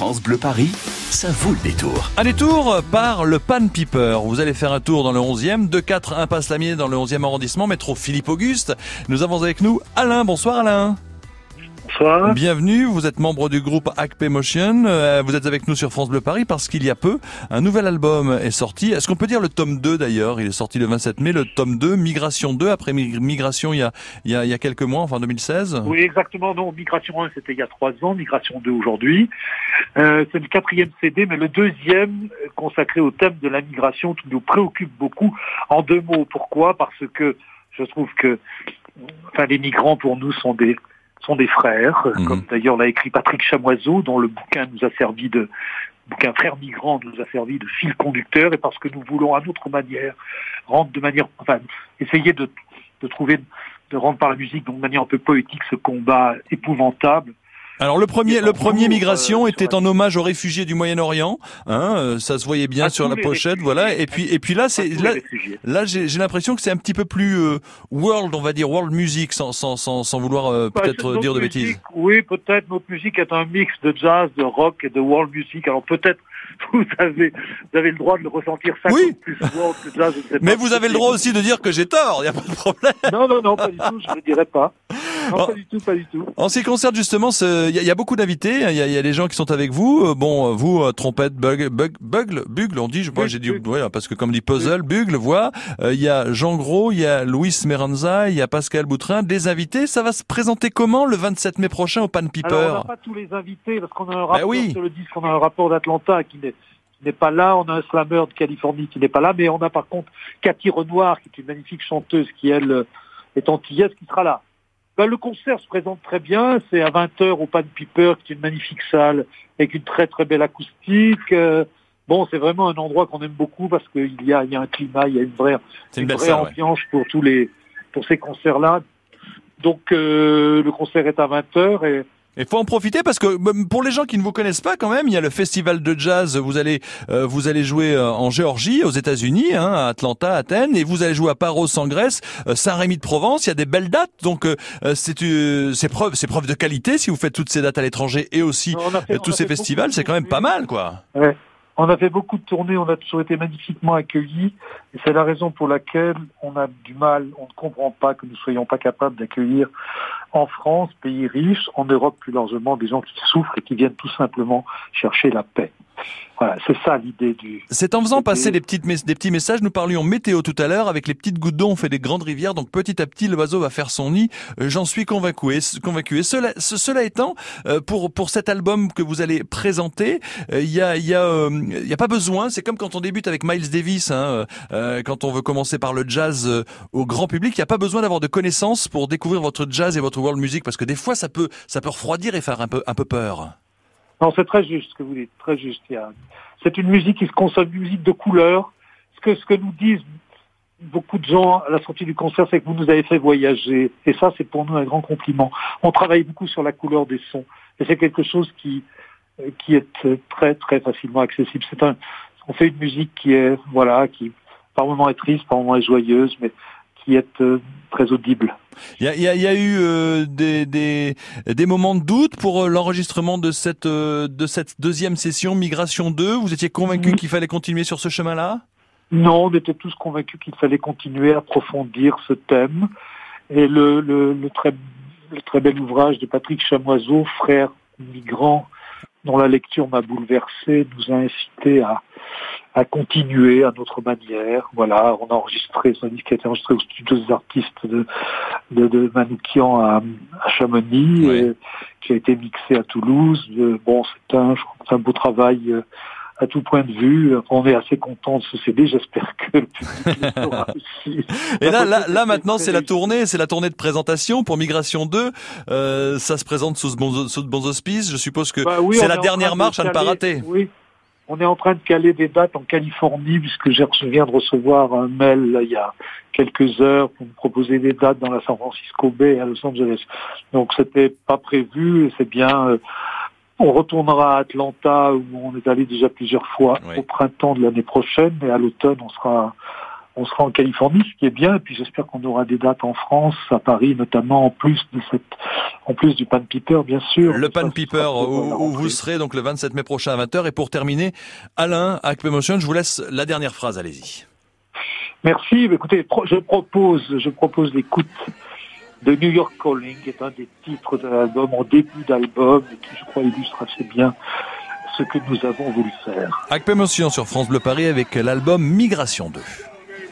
France Bleu Paris, ça vaut le détour. Un détour par le Pan Piper. Vous allez faire un tour dans le 11e, 2-4 Impasse Lamier dans le 11e arrondissement, métro Philippe Auguste. Nous avons avec nous Alain. Bonsoir Alain. Bonsoir. Bienvenue, vous êtes membre du groupe Acpe Motion. Euh, vous êtes avec nous sur France Bleu Paris parce qu'il y a peu, un nouvel album est sorti. Est-ce qu'on peut dire le tome 2 d'ailleurs? Il est sorti le 27 mai, le tome 2, Migration 2, après Migration il y a, il y a, il y a quelques mois, enfin 2016 Oui, exactement. Non, Migration 1, c'était il y a trois ans, Migration 2 aujourd'hui. Euh, c'est le quatrième CD, mais le deuxième euh, consacré au thème de la migration qui nous préoccupe beaucoup. En deux mots, pourquoi? Parce que je trouve que enfin, les migrants pour nous sont des sont des frères, Mhm. comme d'ailleurs l'a écrit Patrick Chamoiseau, dont le bouquin nous a servi de bouquin Frères migrants nous a servi de fil conducteur, et parce que nous voulons à notre manière rendre de manière, enfin, essayer de, de trouver, de rendre par la musique, donc de manière un peu poétique, ce combat épouvantable. Alors le premier, le premier gros, Migration euh, était en hommage aux réfugiés du Moyen-Orient, hein, euh, ça se voyait bien À sur la pochette, réfugiés. voilà. Et puis et puis là à c'est là, là j'ai l'impression que c'est un petit peu plus euh, world, on va dire world music, sans sans sans, sans vouloir euh, Bah, peut-être dire de musique, bêtises. Oui, peut-être notre musique est un mix de jazz, de rock et de world music. Alors peut-être vous avez, vous avez le droit de le ressentir ça Oui. plus world que jazz. je ne sais Mais vous avez le droit aussi de dire que j'ai tort, il y a pas de problème. Non, non, non, pas du tout. Je ne le dirai pas. Non, pas du tout, pas du tout. En ce qui concerne justement, il y, a- il y a beaucoup d'invités, il y, y a des gens qui sont avec vous. Euh, Bon, euh, vous, euh, trompette, bug, bug, bugle, bugle, on dit, je Bugle, j'ai dit, ouais, parce que comme dit puzzle, bugle, voix. Euh, Il y a Jean Gros, il y a Louis Meranza, il y a Pascal Boutrin, des invités. Ça va se présenter comment le 27 mai prochain au Pan Piper Alors on n'a pas tous les invités parce qu'on a un rapport Bah oui. sur le disque, on a un rapport d'Atlanta qui n'est qui n'est pas là, on a un slammer de Californie qui n'est pas là, mais on a par contre Cathy Renoir qui est une magnifique chanteuse qui elle euh, est antillaise qui sera là. Ben, le concert se présente très bien, c'est à 20h au Pan Piper, qui est une magnifique salle avec une très très belle acoustique. Euh, bon, c'est vraiment un endroit qu'on aime beaucoup parce qu'il y a, il y a un climat, il y a une vraie, C'est une belle vraie salle, ouais. ambiance pour tous les pour ces concerts-là. Donc euh, le concert est à 20h et Il faut en profiter parce que euh, pour les gens qui ne vous connaissent pas quand même, il y a le festival de jazz. Vous allez euh, vous allez jouer euh, en Géorgie, aux États-Unis, hein, à Atlanta, Athènes, et vous allez jouer à Paros en Grèce, euh, Saint-Rémy de Provence. Il y a des belles dates, donc euh, euh, c'est euh, c'est preuve c'est preuve de qualité si vous faites toutes ces dates à l'étranger et aussi fait- tous ces festivals. C'est quand même pas mal, quoi. Ouais. On a fait beaucoup de tournées, on a toujours été magnifiquement accueillis, et c'est la raison pour laquelle on a du mal, on ne comprend pas que nous soyons pas capables d'accueillir en France, pays riche, en Europe plus largement, des gens qui souffrent et qui viennent tout simplement chercher la paix. Voilà, c'est ça l'idée du. C'est en faisant passer des, petites, des petits messages, nous parlions météo tout à l'heure, avec les petites gouttes d'eau, on fait des grandes rivières, donc petit à petit l'oiseau va faire son nid, Euh, j'en suis convaincu. Et, convaincu. et cela, ce- cela étant, euh, pour, pour cet album que vous allez présenter, euh, il y, a, il y, a, euh, il y a pas besoin, c'est comme quand on débute avec Miles Davis, hein, euh, quand on veut commencer par le jazz euh, au grand public, il n'y a pas besoin d'avoir de connaissances pour découvrir votre jazz et votre world music, parce que des fois ça peut, ça peut refroidir et faire un peu, un peu peur. Non, c'est très juste ce que vous dites, très juste. Yann. C'est une musique qui se consomme, une musique de couleur. Ce que, ce que nous disent beaucoup de gens à la sortie du concert, c'est que vous nous avez fait voyager. Et ça, c'est pour nous un grand compliment. On travaille beaucoup sur la couleur des sons. Et c'est quelque chose qui, qui est très, très facilement accessible. C'est un, on fait une musique qui est, voilà, qui par moments est triste, par moments est joyeuse, mais qui est euh, très audible. Il y a, il y a- il y a eu euh, des, des, des moments de doute pour euh, l'enregistrement de cette, euh, de cette deuxième session Migration 2. Vous étiez convaincu Mhm. qu'il fallait continuer sur ce chemin-là? Non, on était tous convaincus qu'il fallait continuer à approfondir ce thème. Et le, le, le très, le très bel ouvrage de Patrick Chamoiseau, Frère migrant, dont la lecture m'a bouleversé, nous a incité à, à continuer à notre manière. Voilà, on a enregistré, un disque qui a été enregistré au studio des artistes de, de, de Manoukian à, à Chamonix, et qui a été mixé à Toulouse. Euh, Bon, c'est un, je crois que c'est un beau travail euh, à tout point de vue. On est assez content de ce CD. J'espère que le public aussi. Et là, là, là maintenant, c'est la tournée, c'est la tournée de présentation pour Migration 2. Euh, ça se présente sous de bons, sous de bons auspices. Je suppose que Bah oui, c'est la dernière marche à ne pas rater. Oui. On est en train de caler des dates en Californie, puisque je viens de recevoir un mail là, il y a quelques heures pour me proposer des dates dans la San Francisco Bay et à Los Angeles. Donc c'était pas prévu, et c'est bien. euh, on retournera à Atlanta où on est allé déjà plusieurs fois Oui. au printemps de l'année prochaine et à l'automne on sera on sera en Californie, ce qui est bien, et puis j'espère qu'on aura des dates en France, à Paris notamment, en plus de cette, en plus du Pan Piper, bien sûr. Le Pan Piper, où, vous serez donc le 27 mai prochain à 20h. Et pour terminer, Alain, Acme Emotion, je vous laisse la dernière phrase, allez-y. Merci. Écoutez, je propose, je propose l'écoute de New York Calling, qui est un des titres de l'album en début d'album, et qui, je crois, illustre assez bien ce que nous avons voulu faire. Acme Emotion sur France Bleu Paris avec l'album Migration 2.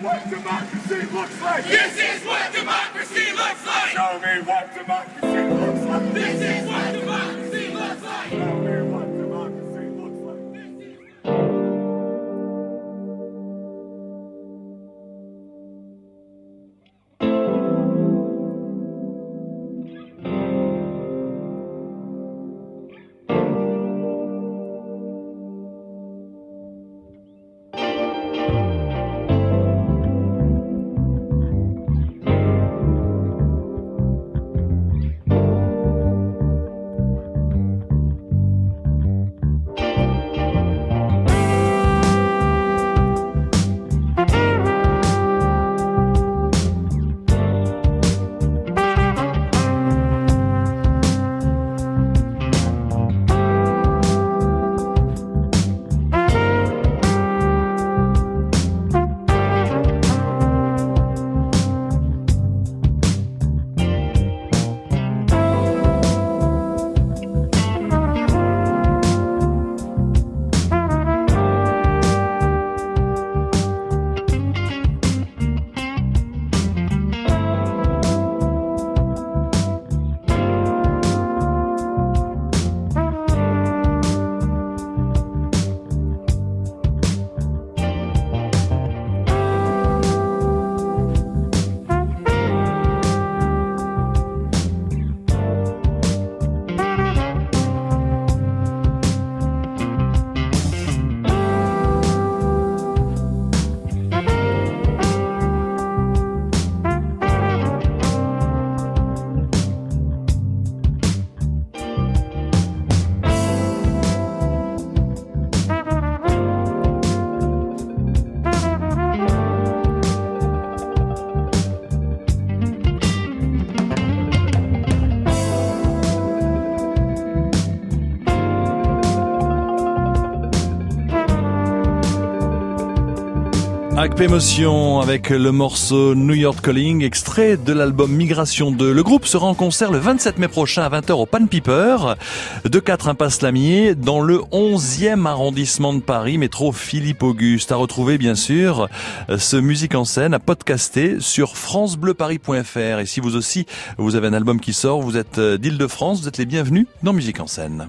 What democracy looks like. This is what democracy looks like. Show me what democracy looks like. This is what Acpe Émotion avec le morceau New York Calling, extrait de l'album Migration 2. Le groupe sera en concert le 27 mai prochain à 20h au Pan Piper, de 4 impasse Lamier, dans le 11e arrondissement de Paris, métro Philippe Auguste. À retrouver bien sûr ce musique en scène à podcaster sur francebleuparis.fr. Et si vous aussi, vous avez un album qui sort, vous êtes d'Île-de-France, vous êtes les bienvenus dans Musique en scène.